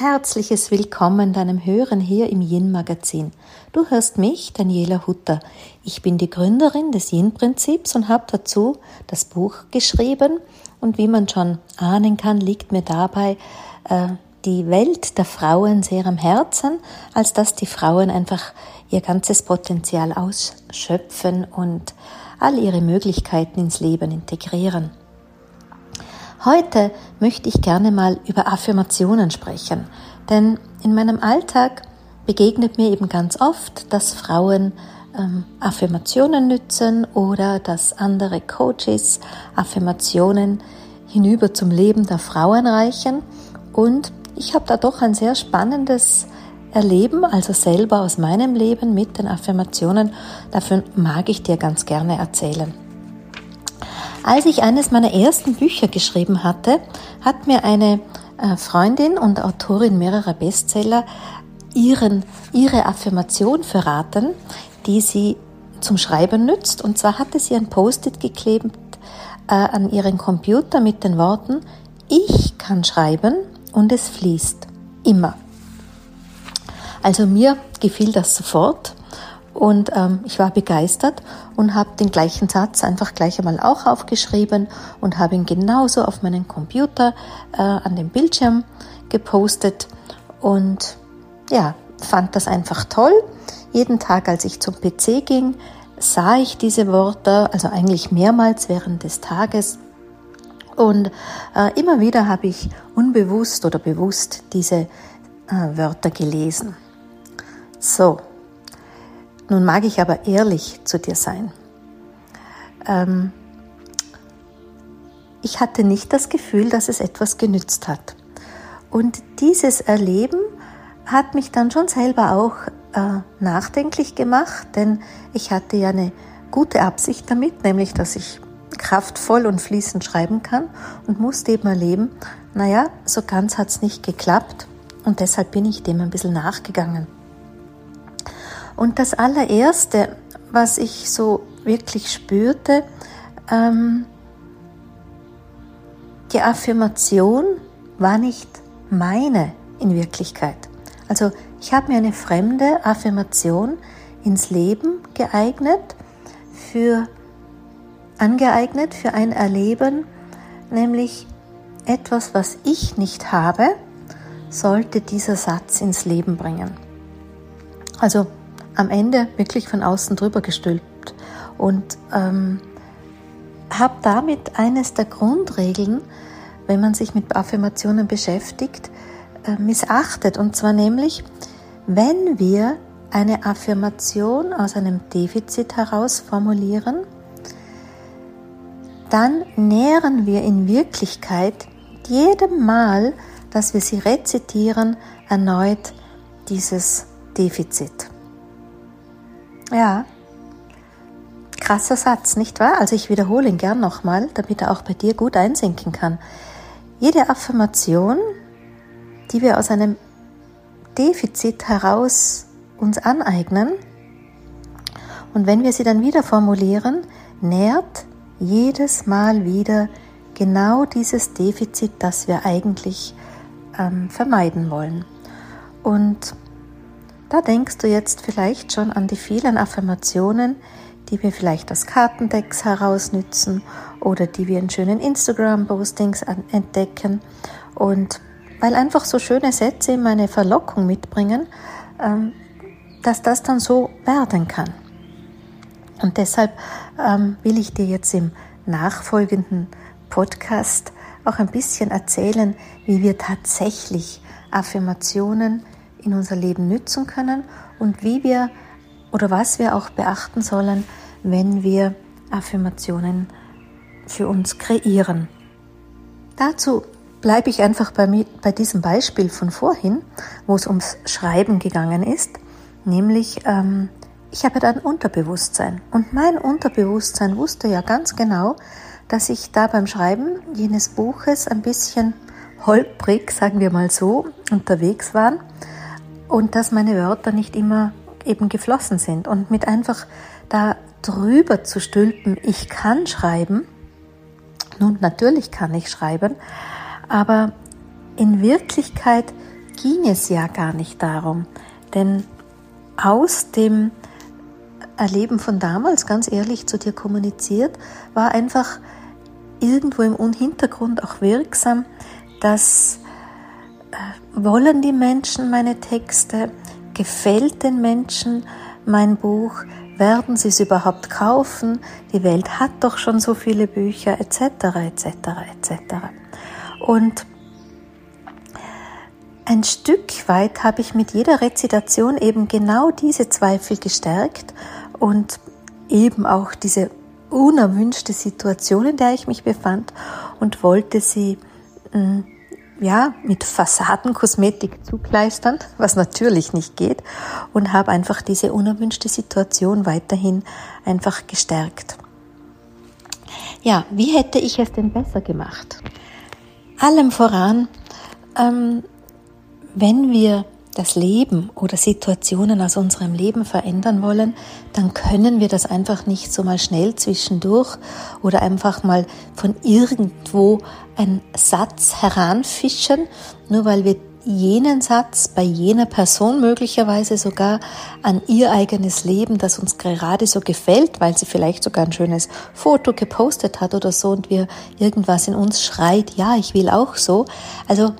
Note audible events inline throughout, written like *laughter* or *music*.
herzliches Willkommen deinem Hören hier im Yin Magazin. Du hörst mich, Daniela Hutter. Ich bin die Gründerin des Yin Prinzips und habe dazu das Buch geschrieben. Und wie man schon ahnen kann, liegt mir dabei äh, die Welt der Frauen sehr am Herzen, als dass die Frauen einfach ihr ganzes Potenzial ausschöpfen und all ihre Möglichkeiten ins Leben integrieren. Heute möchte ich gerne mal über Affirmationen sprechen, denn in meinem Alltag begegnet mir eben ganz oft, dass Frauen ähm, Affirmationen nützen oder dass andere Coaches Affirmationen hinüber zum Leben der Frauen reichen. Und ich habe da doch ein sehr spannendes Erleben, also selber aus meinem Leben mit den Affirmationen. Dafür mag ich dir ganz gerne erzählen. Als ich eines meiner ersten Bücher geschrieben hatte, hat mir eine äh, Freundin und Autorin mehrerer Bestseller ihren, ihre Affirmation verraten, die sie zum Schreiben nützt. Und zwar hatte sie ein Post-it geklebt äh, an ihren Computer mit den Worten, ich kann schreiben und es fließt. Immer. Also mir gefiel das sofort und ähm, ich war begeistert und habe den gleichen Satz einfach gleich einmal auch aufgeschrieben und habe ihn genauso auf meinen Computer äh, an den Bildschirm gepostet. Und ja, fand das einfach toll. Jeden Tag, als ich zum PC ging, sah ich diese Worte, also eigentlich mehrmals während des Tages. Und äh, immer wieder habe ich unbewusst oder bewusst diese äh, Wörter gelesen. So, nun mag ich aber ehrlich zu dir sein. Ähm, ich hatte nicht das Gefühl, dass es etwas genützt hat. Und dieses Erleben hat mich dann schon selber auch äh, nachdenklich gemacht, denn ich hatte ja eine gute Absicht damit, nämlich dass ich kraftvoll und fließend schreiben kann und musste eben erleben, naja, so ganz hat es nicht geklappt und deshalb bin ich dem ein bisschen nachgegangen. Und das allererste, was ich so wirklich spürte, ähm, die Affirmation war nicht meine in Wirklichkeit. Also ich habe mir eine fremde Affirmation ins Leben geeignet, für, angeeignet für ein Erleben, nämlich etwas, was ich nicht habe, sollte dieser Satz ins Leben bringen. Also am Ende wirklich von außen drüber gestülpt und ähm, habe damit eines der Grundregeln, wenn man sich mit Affirmationen beschäftigt, äh, missachtet. Und zwar nämlich, wenn wir eine Affirmation aus einem Defizit heraus formulieren, dann nähren wir in Wirklichkeit jedem Mal, dass wir sie rezitieren, erneut dieses Defizit. Ja, krasser Satz, nicht wahr? Also ich wiederhole ihn gern nochmal, damit er auch bei dir gut einsinken kann. Jede Affirmation, die wir aus einem Defizit heraus uns aneignen, und wenn wir sie dann wieder formulieren, nährt jedes Mal wieder genau dieses Defizit, das wir eigentlich ähm, vermeiden wollen. Und da denkst du jetzt vielleicht schon an die vielen Affirmationen, die wir vielleicht aus Kartendecks herausnützen oder die wir in schönen Instagram-Postings entdecken. Und weil einfach so schöne Sätze immer eine Verlockung mitbringen, ähm, dass das dann so werden kann. Und deshalb ähm, will ich dir jetzt im nachfolgenden Podcast auch ein bisschen erzählen, wie wir tatsächlich Affirmationen in unser Leben nützen können und wie wir oder was wir auch beachten sollen, wenn wir Affirmationen für uns kreieren. Dazu bleibe ich einfach bei, bei diesem Beispiel von vorhin, wo es ums Schreiben gegangen ist, nämlich ähm, ich habe da ein Unterbewusstsein und mein Unterbewusstsein wusste ja ganz genau, dass ich da beim Schreiben jenes Buches ein bisschen holprig, sagen wir mal so, unterwegs war und dass meine Wörter nicht immer eben geflossen sind. Und mit einfach da drüber zu stülpen, ich kann schreiben, nun natürlich kann ich schreiben, aber in Wirklichkeit ging es ja gar nicht darum, denn aus dem Erleben von damals, ganz ehrlich zu dir kommuniziert, war einfach irgendwo im Hintergrund auch wirksam, dass wollen die Menschen meine Texte, gefällt den Menschen mein Buch, werden sie es überhaupt kaufen, die Welt hat doch schon so viele Bücher, etc., etc., etc. Und ein Stück weit habe ich mit jeder Rezitation eben genau diese Zweifel gestärkt und eben auch diese unerwünschte Situation, in der ich mich befand und wollte sie mm, ja mit Fassadenkosmetik zukleistern, was natürlich nicht geht und habe einfach diese unerwünschte Situation weiterhin einfach gestärkt. Ja, wie hätte ich es denn besser gemacht? Allem voran, ähm, wenn wir das Leben oder Situationen aus unserem Leben verändern wollen, dann können wir das einfach nicht so mal schnell zwischendurch oder einfach mal von irgendwo einen Satz heranfischen, nur weil wir jenen Satz bei jener Person möglicherweise sogar an ihr eigenes Leben, das uns gerade so gefällt, weil sie vielleicht sogar ein schönes Foto gepostet hat oder so und wir irgendwas in uns schreit, ja, ich will auch so. Also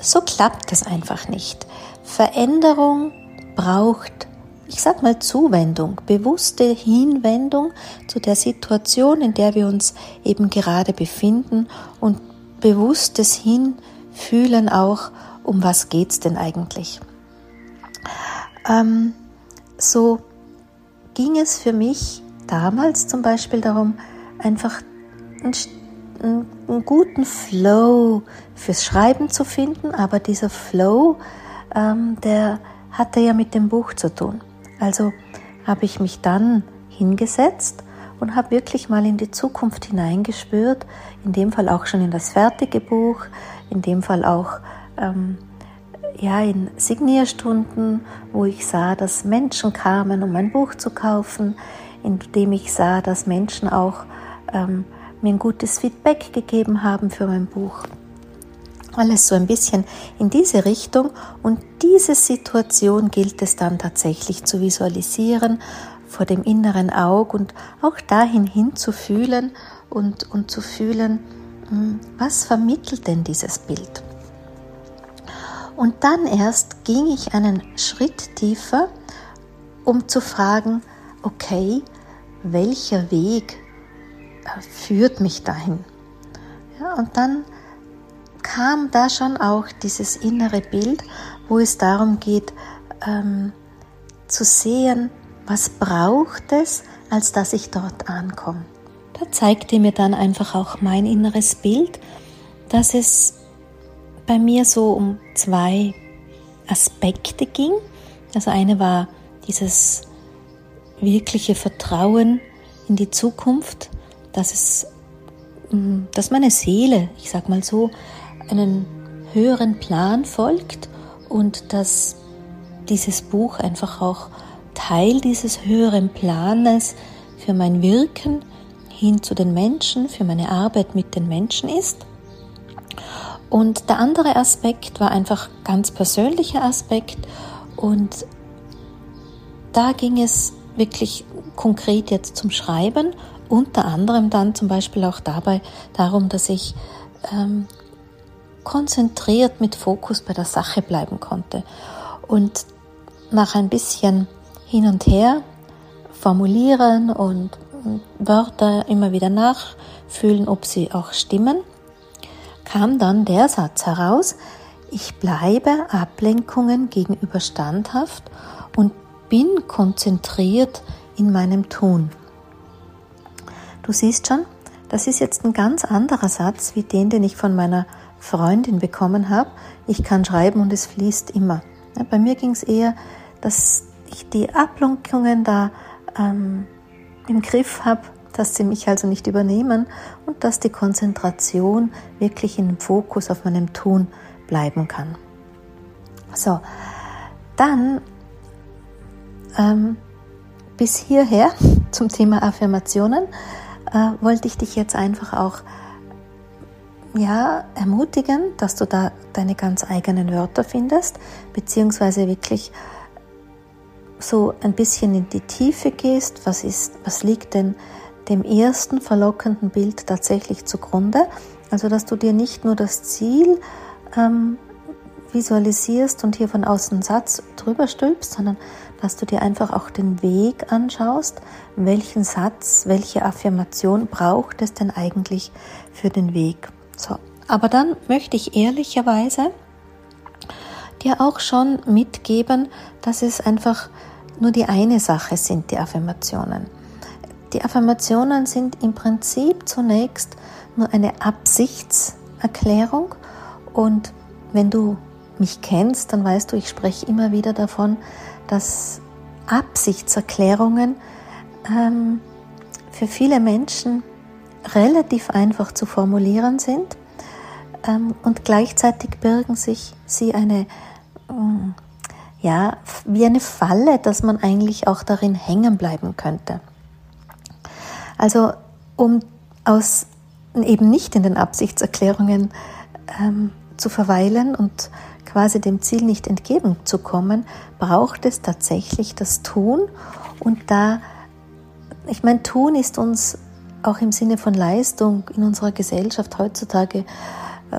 so klappt das einfach nicht. Veränderung braucht, ich sag mal, Zuwendung, bewusste Hinwendung zu der Situation, in der wir uns eben gerade befinden und bewusstes Hinfühlen auch, um was geht's denn eigentlich. Ähm, so ging es für mich damals zum Beispiel darum, einfach ein einen guten Flow fürs Schreiben zu finden, aber dieser Flow, ähm, der hatte ja mit dem Buch zu tun. Also habe ich mich dann hingesetzt und habe wirklich mal in die Zukunft hineingespürt, in dem Fall auch schon in das fertige Buch, in dem Fall auch ähm, ja, in Signierstunden, wo ich sah, dass Menschen kamen, um mein Buch zu kaufen, in dem ich sah, dass Menschen auch ähm, mir ein gutes Feedback gegeben haben für mein Buch. Alles so ein bisschen in diese Richtung. Und diese Situation gilt es dann tatsächlich zu visualisieren vor dem inneren Auge und auch dahin hinzufühlen und, und zu fühlen, hm, was vermittelt denn dieses Bild? Und dann erst ging ich einen Schritt tiefer, um zu fragen, okay, welcher Weg führt mich dahin. Ja, und dann kam da schon auch dieses innere Bild, wo es darum geht, ähm, zu sehen, was braucht es, als dass ich dort ankomme. Da zeigte mir dann einfach auch mein inneres Bild, dass es bei mir so um zwei Aspekte ging. Also eine war dieses wirkliche Vertrauen in die Zukunft, dass es, mm, dass meine Seele, ich sag mal so, einen höheren Plan folgt und dass dieses Buch einfach auch Teil dieses höheren Planes für mein Wirken hin zu den Menschen, für meine Arbeit mit den Menschen ist. Und der andere Aspekt war einfach ganz persönlicher Aspekt und da ging es wirklich konkret jetzt zum Schreiben unter anderem dann zum Beispiel auch dabei darum, dass ich ähm, konzentriert mit Fokus bei der Sache bleiben konnte. Und nach ein bisschen hin und her formulieren und Wörter immer wieder nachfühlen, ob sie auch stimmen, kam dann der Satz heraus, ich bleibe Ablenkungen gegenüber standhaft und bin konzentriert in meinem Tun. Du siehst schon, das ist jetzt ein ganz anderer Satz wie den, den ich von meiner Freundin bekommen habe. Ich kann schreiben und es fließt immer. Bei mir ging es eher, dass ich die Ablenkungen da ähm, im Griff habe, dass sie mich also nicht übernehmen und dass die Konzentration wirklich dem Fokus auf meinem Tun bleiben kann. So, dann ähm, bis hierher *laughs* zum Thema Affirmationen äh, wollte ich dich jetzt einfach auch ja, ermutigen, dass du da deine ganz eigenen Wörter findest, beziehungsweise wirklich so ein bisschen in die Tiefe gehst, was ist, was liegt denn dem ersten verlockenden Bild tatsächlich zugrunde. Also dass du dir nicht nur das Ziel ähm, visualisierst und hier von außen einen Satz drüber stülpst, sondern dass du dir einfach auch den Weg anschaust, welchen Satz, welche Affirmation braucht es denn eigentlich für den Weg. So, aber dann möchte ich ehrlicherweise dir auch schon mitgeben, dass es einfach nur die eine Sache sind, die Affirmationen. Die Affirmationen sind im Prinzip zunächst nur eine Absichtserklärung und wenn du mich kennst, dann weißt du, ich spreche immer wieder davon, dass Absichtserklärungen ähm, für viele Menschen relativ einfach zu formulieren sind ähm, und gleichzeitig birgen sich sie eine, ähm, ja, wie eine Falle, dass man eigentlich auch darin hängen bleiben könnte. Also um aus eben nicht in den Absichtserklärungen ähm, zu verweilen und quasi dem Ziel nicht entgegenzukommen, braucht es tatsächlich das Tun. Und da, ich meine, Tun ist uns auch im Sinne von Leistung in unserer Gesellschaft heutzutage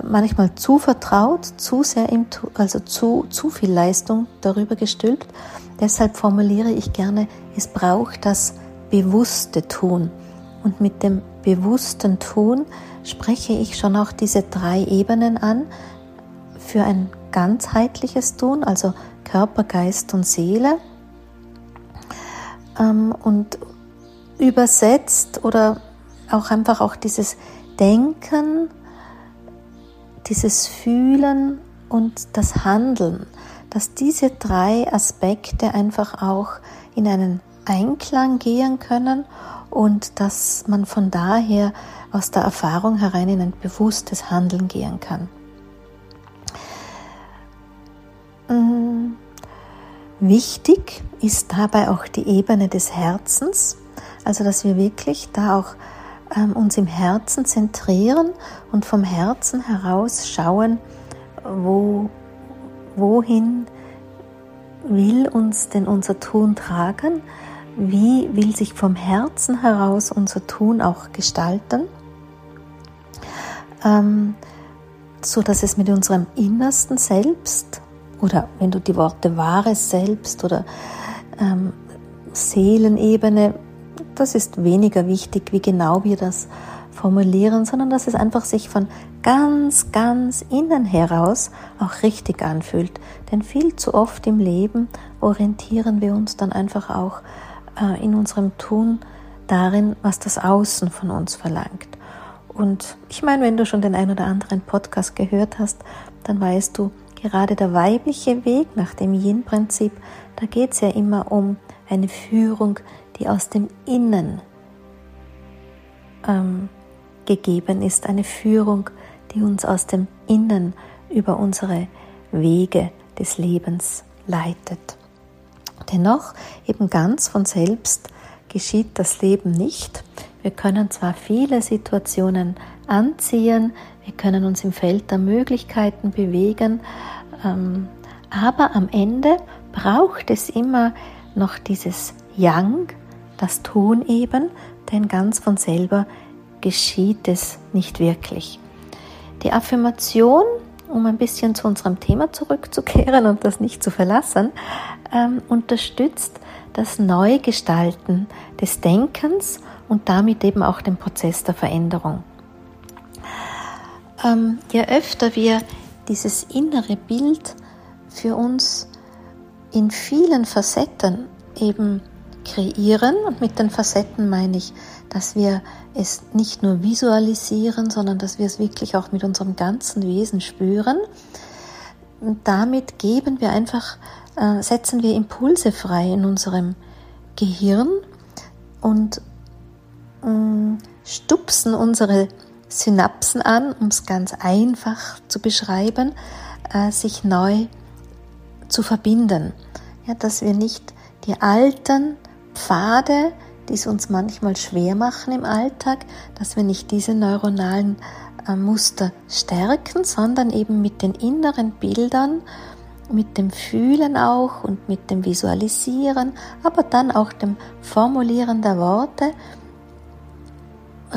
manchmal zu vertraut, zu sehr im, also zu, zu viel Leistung darüber gestülpt. Deshalb formuliere ich gerne, es braucht das bewusste Tun. Und mit dem bewussten Tun spreche ich schon auch diese drei Ebenen an für ein ganzheitliches Tun, also Körper, Geist und Seele. Ähm, und übersetzt oder auch einfach auch dieses Denken, dieses Fühlen und das Handeln, dass diese drei Aspekte einfach auch in einen Einklang gehen können und dass man von daher aus der Erfahrung herein in ein bewusstes Handeln gehen kann. Mm, wichtig ist dabei auch die Ebene des Herzens, also dass wir wirklich da auch uns im Herzen zentrieren und vom Herzen heraus schauen, wo, wohin will uns denn unser Tun tragen, wie will sich vom Herzen heraus unser Tun auch gestalten, ähm, so dass es mit unserem innersten Selbst oder wenn du die Worte wahres Selbst oder ähm, Seelenebene, das ist weniger wichtig, wie genau wir das formulieren, sondern dass es einfach sich von ganz, ganz innen heraus auch richtig anfühlt. Denn viel zu oft im Leben orientieren wir uns dann einfach auch äh, in unserem Tun darin, was das Außen von uns verlangt. Und ich meine, wenn du schon den ein oder anderen Podcast gehört hast, dann weißt du, gerade der weibliche Weg nach dem Yin-Prinzip, da geht es ja immer um eine Führung, die aus dem Innen ähm, gegeben ist, eine Führung, die uns aus dem Innen über unsere Wege des Lebens leitet. Dennoch, eben ganz von selbst geschieht das Leben nicht. Wir können zwar viele Situationen anziehen, wir können uns im Feld der Möglichkeiten bewegen, ähm, aber am Ende braucht es immer noch dieses Yang, das Tun eben, denn ganz von selber geschieht es nicht wirklich. Die Affirmation, um ein bisschen zu unserem Thema zurückzukehren und das nicht zu verlassen, ähm, unterstützt das Neugestalten des Denkens und damit eben auch den Prozess der Veränderung. Ähm, je öfter wir dieses innere Bild für uns in vielen Facetten eben kreieren, und mit den Facetten meine ich, dass wir es nicht nur visualisieren, sondern dass wir es wirklich auch mit unserem ganzen Wesen spüren. Und damit geben wir einfach äh, setzen wir Impulse frei in unserem Gehirn und äh, stupsen unsere Synapsen an, um es ganz einfach zu beschreiben, äh, sich neu zu verbinden. Ja, dass wir nicht die alten Pfade, die es uns manchmal schwer machen im Alltag, dass wir nicht diese neuronalen äh, Muster stärken, sondern eben mit den inneren Bildern, mit dem Fühlen auch und mit dem Visualisieren, aber dann auch dem Formulieren der Worte,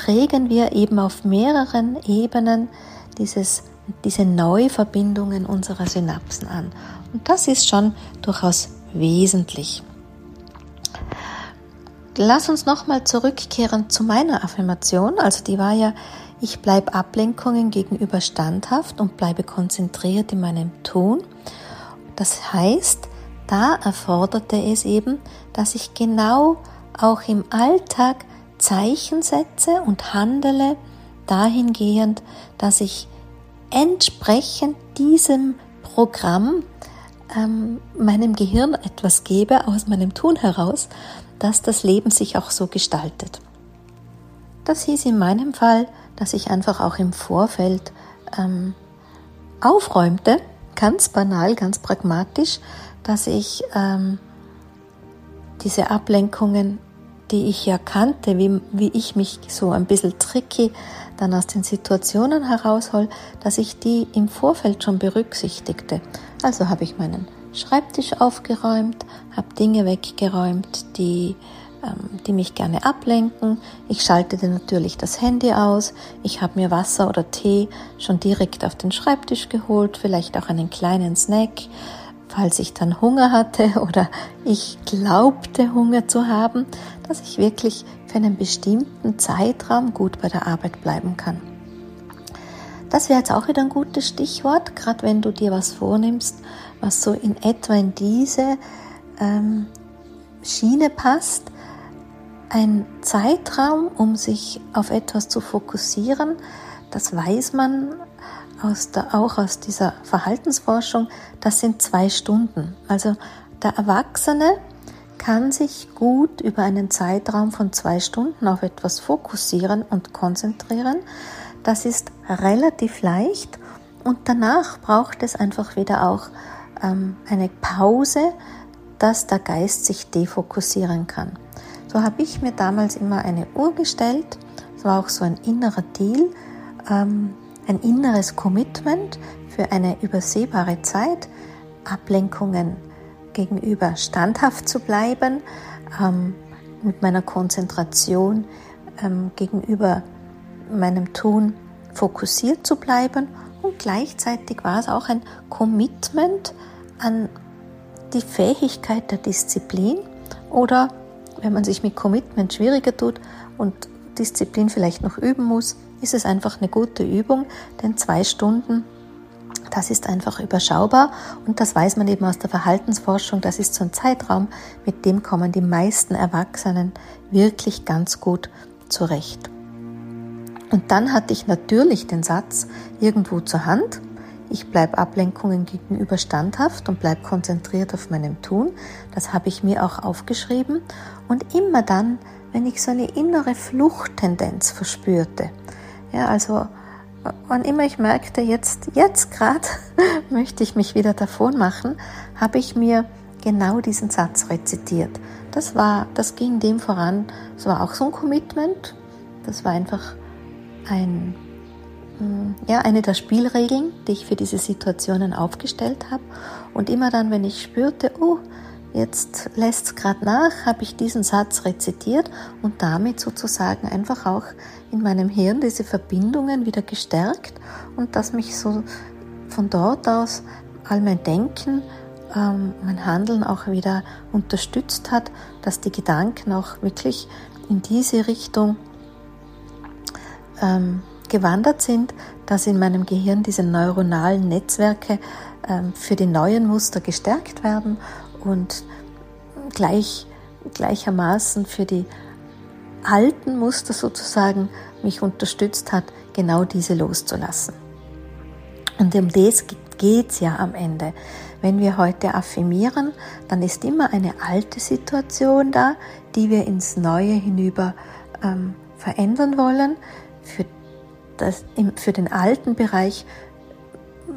regen wir eben auf mehreren Ebenen dieses, diese Neuverbindungen unserer Synapsen an. Und das ist schon durchaus wesentlich. Lass uns nochmal zurückkehren zu meiner Affirmation. Also die war ja, ich bleibe Ablenkungen gegenüber standhaft und bleibe konzentriert in meinem Tun. Das heißt, da erforderte es eben, dass ich genau auch im Alltag Zeichen setze und handele dahingehend, dass ich entsprechend diesem Programm ähm, meinem Gehirn etwas gebe aus meinem Tun heraus, dass das Leben sich auch so gestaltet. Das hieß in meinem Fall, dass ich einfach auch im Vorfeld ähm, aufräumte, ganz banal, ganz pragmatisch, dass ich ähm, diese Ablenkungen, die ich ja kannte, wie, wie ich mich so ein bisschen tricky dann aus den Situationen heraushol, dass ich die im Vorfeld schon berücksichtigte. Also habe ich meinen Schreibtisch aufgeräumt, habe Dinge weggeräumt, die, ähm, die mich gerne ablenken. Ich schaltete natürlich das Handy aus. Ich habe mir Wasser oder Tee schon direkt auf den Schreibtisch geholt, vielleicht auch einen kleinen Snack, falls ich dann Hunger hatte *laughs* oder ich glaubte Hunger zu haben, dass ich wirklich für einen bestimmten Zeitraum gut bei der Arbeit bleiben kann. Das wäre jetzt auch wieder ein gutes Stichwort, gerade wenn du dir was vornimmst, was so in etwa in diese ähm, Schiene passt. Ein Zeitraum, um sich auf etwas zu fokussieren, das weiß man aus der, auch aus dieser Verhaltensforschung, das sind zwei Stunden. Also der Erwachsene kann sich gut über einen Zeitraum von zwei Stunden auf etwas fokussieren und konzentrieren. Das ist relativ leicht und danach braucht es einfach wieder auch ähm, eine Pause, dass der Geist sich defokussieren kann. So habe ich mir damals immer eine Uhr gestellt. Es war auch so ein innerer Deal, ähm, ein inneres Commitment für eine übersehbare Zeit, Ablenkungen gegenüber standhaft zu bleiben, ähm, mit meiner Konzentration ähm, gegenüber meinem Tun fokussiert zu bleiben und gleichzeitig war es auch ein Commitment an die Fähigkeit der Disziplin oder wenn man sich mit Commitment schwieriger tut und Disziplin vielleicht noch üben muss, ist es einfach eine gute Übung, denn zwei Stunden das ist einfach überschaubar und das weiß man eben aus der Verhaltensforschung. Das ist so ein Zeitraum, mit dem kommen die meisten Erwachsenen wirklich ganz gut zurecht. Und dann hatte ich natürlich den Satz irgendwo zur Hand. Ich bleibe Ablenkungen gegenüber standhaft und bleibe konzentriert auf meinem Tun. Das habe ich mir auch aufgeschrieben. Und immer dann, wenn ich so eine innere Fluchttendenz verspürte, ja, also wann immer ich merkte, jetzt, jetzt gerade *laughs* möchte ich mich wieder davon machen, habe ich mir genau diesen Satz rezitiert. Das war, das ging dem voran. Es war auch so ein Commitment. Das war einfach ein, mm, ja, eine der Spielregeln, die ich für diese Situationen aufgestellt habe. Und immer dann, wenn ich spürte, oh, Jetzt lässt es gerade nach, habe ich diesen Satz rezitiert und damit sozusagen einfach auch in meinem Hirn diese Verbindungen wieder gestärkt und dass mich so von dort aus all mein Denken, ähm, mein Handeln auch wieder unterstützt hat, dass die Gedanken auch wirklich in diese Richtung ähm, gewandert sind, dass in meinem Gehirn diese neuronalen Netzwerke ähm, für die neuen Muster gestärkt werden und gleich, gleichermaßen für die alten Muster sozusagen mich unterstützt hat, genau diese loszulassen. Und um das geht es ja am Ende. Wenn wir heute affirmieren, dann ist immer eine alte Situation da, die wir ins Neue hinüber ähm, verändern wollen. Für, das, für den alten Bereich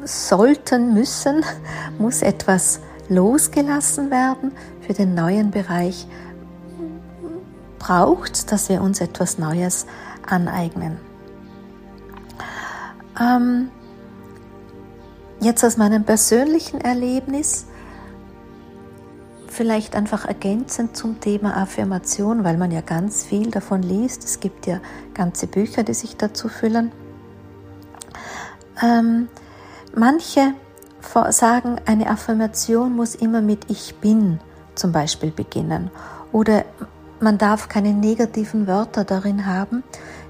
sollten, müssen, *laughs* muss etwas losgelassen werden. Für den neuen Bereich braucht, dass wir uns etwas Neues aneignen. Ähm, jetzt aus meinem persönlichen Erlebnis, vielleicht einfach ergänzend zum Thema Affirmation, weil man ja ganz viel davon liest. Es gibt ja ganze Bücher, die sich dazu füllen. Ähm, manche sagen, eine Affirmation muss immer mit Ich bin zum Beispiel beginnen. Oder man darf keine negativen Wörter darin haben,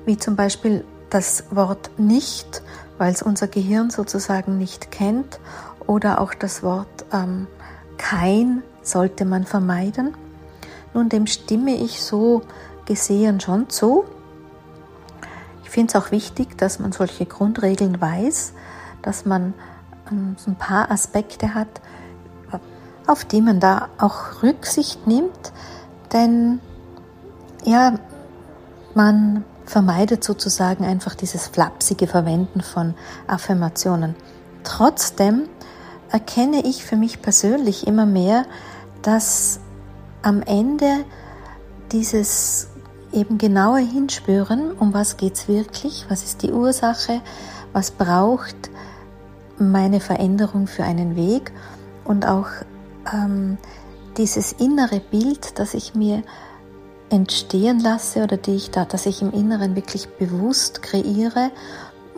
wie zum Beispiel das Wort nicht, weil es unser Gehirn sozusagen nicht kennt. Oder auch das Wort ähm, kein sollte man vermeiden. Nun, dem stimme ich so gesehen schon zu. Ich finde es auch wichtig, dass man solche Grundregeln weiß, dass man ähm, ein paar Aspekte hat, auf die man da auch Rücksicht nimmt, denn ja, man vermeidet sozusagen einfach dieses flapsige Verwenden von Affirmationen. Trotzdem erkenne ich für mich persönlich immer mehr, dass am Ende dieses eben genaue Hinspüren, um was geht es wirklich, was ist die Ursache, was braucht meine Veränderung für einen Weg und auch ähm, dieses innere Bild, das ich mir entstehen lasse oder die ich da, dass ich im Inneren wirklich bewusst kreiere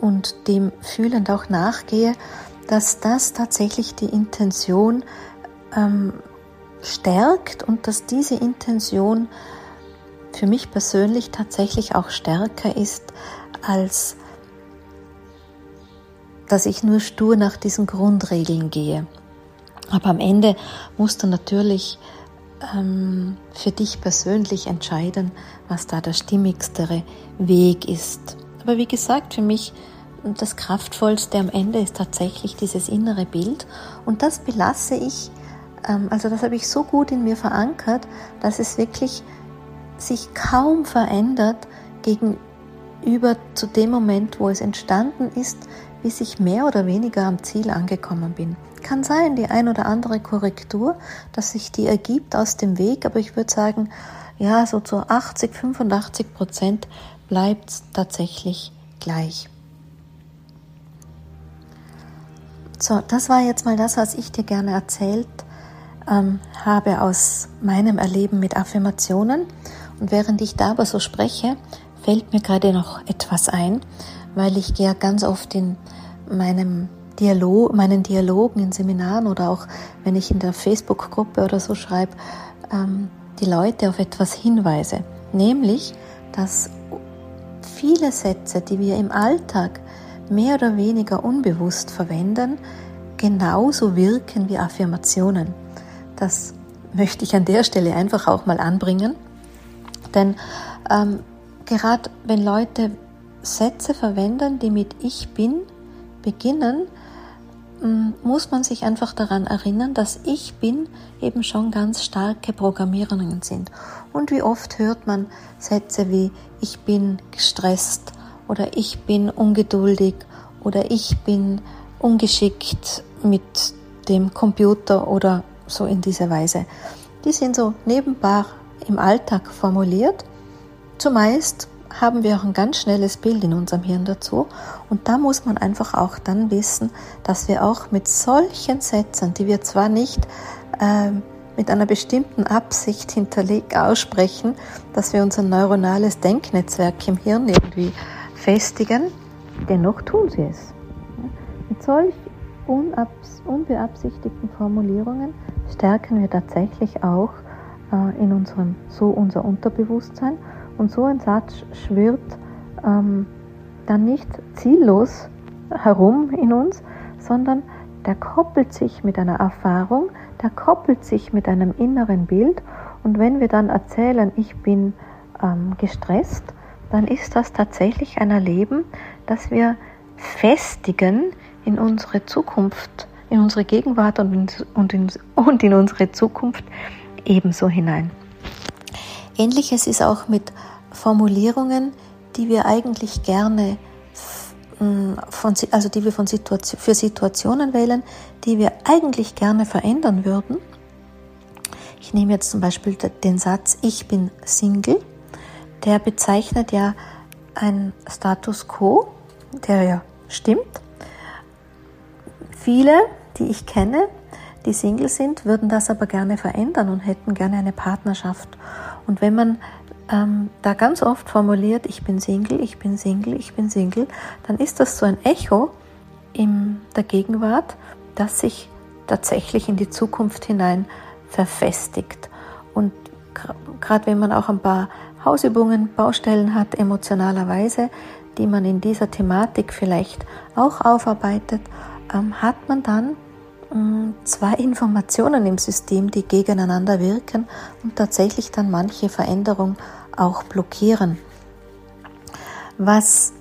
und dem fühlend auch nachgehe, dass das tatsächlich die Intention ähm, stärkt und dass diese Intention für mich persönlich tatsächlich auch stärker ist, als dass ich nur stur nach diesen Grundregeln gehe. Aber am Ende musst du natürlich ähm, für dich persönlich entscheiden, was da der stimmigste Weg ist. Aber wie gesagt, für mich das Kraftvollste am Ende ist tatsächlich dieses innere Bild und das belasse ich also das habe ich so gut in mir verankert, dass es wirklich sich kaum verändert gegenüber zu dem Moment, wo es entstanden ist, bis ich mehr oder weniger am Ziel angekommen bin. Kann sein, die ein oder andere Korrektur, dass sich die ergibt aus dem Weg, aber ich würde sagen, ja, so zu 80, 85 Prozent bleibt es tatsächlich gleich. So, das war jetzt mal das, was ich dir gerne erzählt ähm, habe aus meinem Erleben mit Affirmationen. Und während ich da aber so spreche, fällt mir gerade noch etwas ein, weil ich ja ganz oft in meinem Dialog, meinen Dialogen in Seminaren oder auch wenn ich in der Facebook-Gruppe oder so schreibe, ähm, die Leute auf etwas hinweise. Nämlich, dass viele Sätze, die wir im Alltag mehr oder weniger unbewusst verwenden, genauso wirken wie Affirmationen. Das möchte ich an der Stelle einfach auch mal anbringen. Denn ähm, gerade wenn Leute Sätze verwenden, die mit Ich bin beginnen, ähm, muss man sich einfach daran erinnern, dass Ich bin eben schon ganz starke Programmierungen sind. Und wie oft hört man Sätze wie Ich bin gestresst oder Ich bin ungeduldig oder Ich bin ungeschickt mit dem Computer oder so in dieser Weise. Die sind so nebenbar im Alltag formuliert. Zumeist haben wir auch ein ganz schnelles Bild in unserem Hirn dazu. Und da muss man einfach auch dann wissen, dass wir auch mit solchen Sätzen, die wir zwar nicht äh, mit einer bestimmten Absicht hinterlegt aussprechen, dass wir unser neuronales Denknetzwerk im Hirn irgendwie festigen, dennoch tun sie es. Mit solch unbeabsichtigten Formulierungen stärken wir tatsächlich auch äh, in unserem, so unser Unterbewusstsein. Und so ein Satz schwirrt ähm, dann nicht ziellos herum in uns, sondern der koppelt sich mit einer Erfahrung, der koppelt sich mit einem inneren Bild. Und wenn wir dann erzählen, ich bin ähm, gestresst, dann ist das tatsächlich ein Erleben, das wir festigen in unsere Zukunft in unsere Gegenwart und in, und in, unsere Zukunft ebenso hinein. Ähnliches ist auch mit Formulierungen, die wir eigentlich gerne von, also die wir von Situation, für Situationen wählen, die wir eigentlich gerne verändern würden. Ich nehme jetzt zum Beispiel den Satz Ich bin Single. Der bezeichnet ja ein Status quo, der ja stimmt. Viele, die ich kenne, die Single sind, würden das aber gerne verändern und hätten gerne eine Partnerschaft. Und wenn man ähm, da ganz oft formuliert, ich bin Single, ich bin Single, ich bin Single, dann ist das so ein Echo in der Gegenwart, das sich tatsächlich in die Zukunft hinein verfestigt. Und gerade wenn man auch ein paar Hausübungen, Baustellen hat, emotionalerweise, die man in dieser Thematik vielleicht auch aufarbeitet, ähm, hat man dann zwei Informationen im System, die gegeneinander wirken und tatsächlich dann manche Veränderung auch blockieren. Was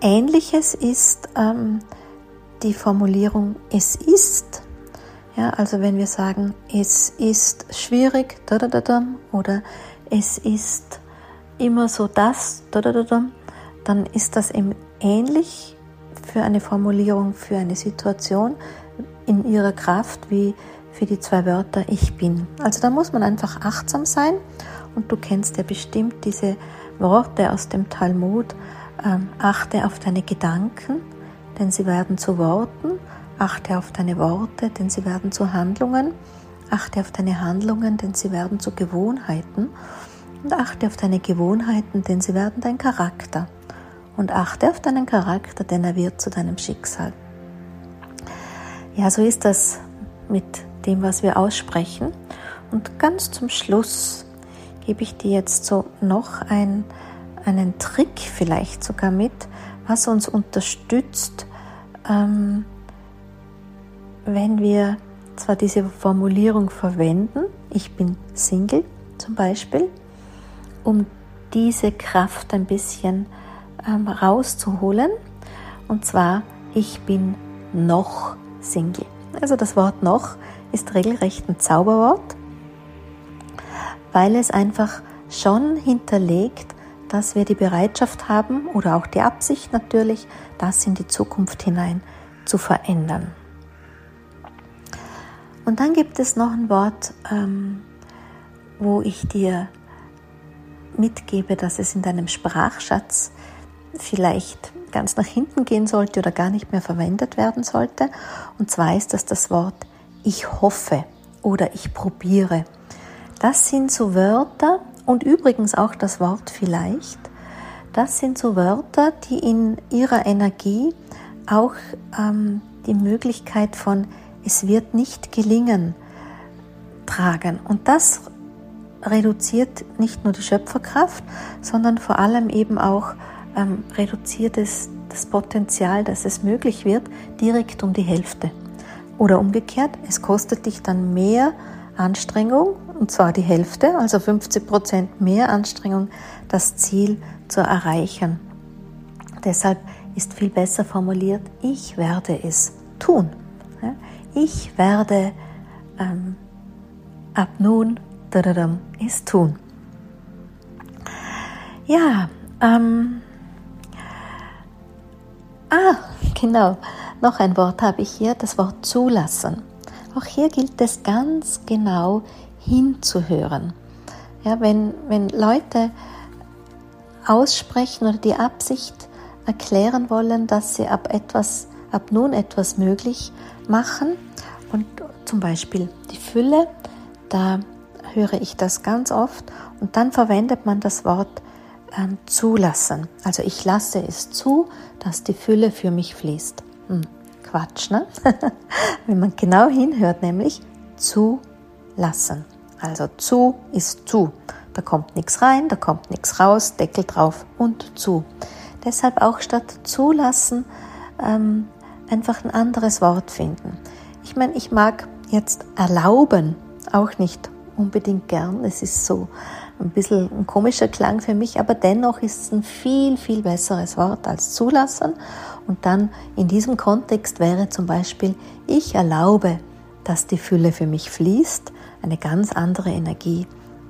ähnliches ist ähm, die Formulierung es ist. Ja, also wenn wir sagen, es ist schwierig oder es ist immer so das, dann ist das eben ähnlich für eine Formulierung, für eine Situation in ihrer Kraft wie für die zwei Wörter ich bin. Also da muss man einfach achtsam sein und du kennst ja bestimmt diese Worte aus dem Talmud. Ähm, achte auf deine Gedanken, denn sie werden zu Worten. Achte auf deine Worte, denn sie werden zu Handlungen. Achte auf deine Handlungen, denn sie werden zu Gewohnheiten. Und achte auf deine Gewohnheiten, denn sie werden dein Charakter. Und achte auf deinen Charakter, denn er wird zu deinem Schicksal. Ja, so ist das mit dem, was wir aussprechen. Und ganz zum Schluss gebe ich dir jetzt so noch ein, einen Trick vielleicht sogar mit, was uns unterstützt, ähm, wenn wir zwar diese Formulierung verwenden, ich bin Single zum Beispiel, um diese Kraft ein bisschen ähm, rauszuholen. Und zwar, ich bin noch Single. Also das Wort noch ist regelrecht ein Zauberwort, weil es einfach schon hinterlegt, dass wir die Bereitschaft haben oder auch die Absicht natürlich, das in die Zukunft hinein zu verändern. Und dann gibt es noch ein Wort, ähm, wo ich dir mitgebe, dass es in deinem Sprachschatz vielleicht ganz nach hinten gehen sollte oder gar nicht mehr verwendet werden sollte. Und zwar ist das das Wort ich hoffe oder ich probiere. Das sind so Wörter und übrigens auch das Wort vielleicht. Das sind so Wörter, die in ihrer Energie auch ähm, die Möglichkeit von es wird nicht gelingen tragen. Und das reduziert nicht nur die Schöpferkraft, sondern vor allem eben auch ähm, reduziert es das Potenzial, dass es möglich wird, direkt um die Hälfte. Oder umgekehrt, es kostet dich dann mehr Anstrengung, und zwar die Hälfte, also 50 Prozent mehr Anstrengung, das Ziel zu erreichen. Deshalb ist viel besser formuliert, ich werde es tun. Ich werde ähm, ab nun es tun. Ja, ähm, ah, genau, noch ein Wort habe ich hier, das Wort zulassen. Auch hier gilt es ganz genau hinzuhören. Ja, wenn, wenn Leute aussprechen oder die Absicht erklären wollen, dass sie ab etwas, ab nun etwas möglich machen und zum Beispiel die Fülle, da höre ich das ganz oft und dann verwendet man das Wort ähm, zulassen. Also ich lasse es zu, dass die Fülle für mich fließt. Hm, Quatsch, ne? *laughs* Wenn man genau hinhört, nämlich zulassen. Also zu ist zu. Da kommt nichts rein, da kommt nichts raus, Deckel drauf und zu. Deshalb auch statt zulassen ähm, einfach ein anderes Wort finden. Ich meine, ich mag jetzt erlauben auch nicht unbedingt gern. Es ist so ein bisschen ein komischer Klang für mich, aber dennoch ist es ein viel, viel besseres Wort als zulassen. Und dann in diesem Kontext wäre zum Beispiel, ich erlaube, dass die Fülle für mich fließt, eine ganz andere Energie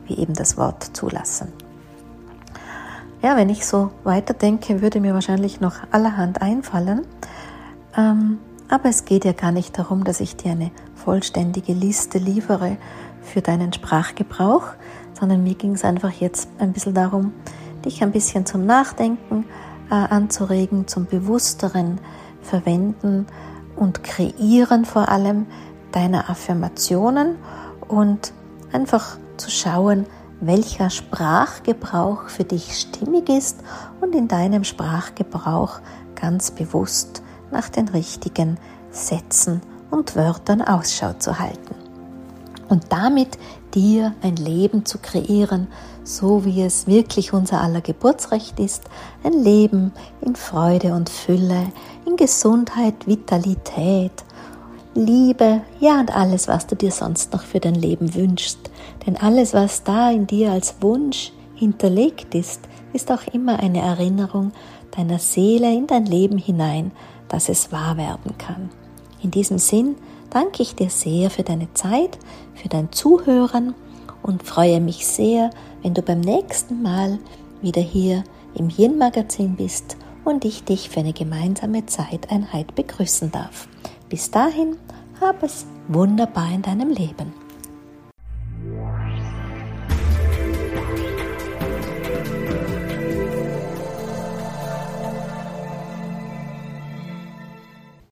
wie eben das Wort zulassen. Ja, wenn ich so weiterdenke, würde mir wahrscheinlich noch allerhand einfallen. Ähm, aber es geht ja gar nicht darum, dass ich dir eine vollständige Liste liefere für deinen Sprachgebrauch, sondern mir ging es einfach jetzt ein bisschen darum, dich ein bisschen zum Nachdenken äh, anzuregen zum bewussteren Verwenden und Kreieren vor allem deiner Affirmationen und einfach zu schauen, welcher Sprachgebrauch für dich stimmig ist und in deinem Sprachgebrauch ganz bewusst nach den richtigen Sätzen und Wörtern Ausschau zu halten. Und damit dir ein Leben zu kreieren, so wie es wirklich unser aller Geburtsrecht ist, ein Leben in Freude und Fülle, in Gesundheit, Vitalität, Liebe, ja und alles, was du dir sonst noch für dein Leben wünschst. Denn alles, was da in dir als Wunsch hinterlegt ist, ist auch immer eine Erinnerung deiner Seele in dein Leben hinein, dass es wahr werden kann. In diesem Sinn danke ich dir sehr für deine Zeit, für dein Zuhören und freue mich sehr, wenn du beim nächsten Mal wieder hier im Yin-Magazin bist und ich dich für eine gemeinsame Zeiteinheit begrüßen darf. Bis dahin, hab es wunderbar in deinem Leben.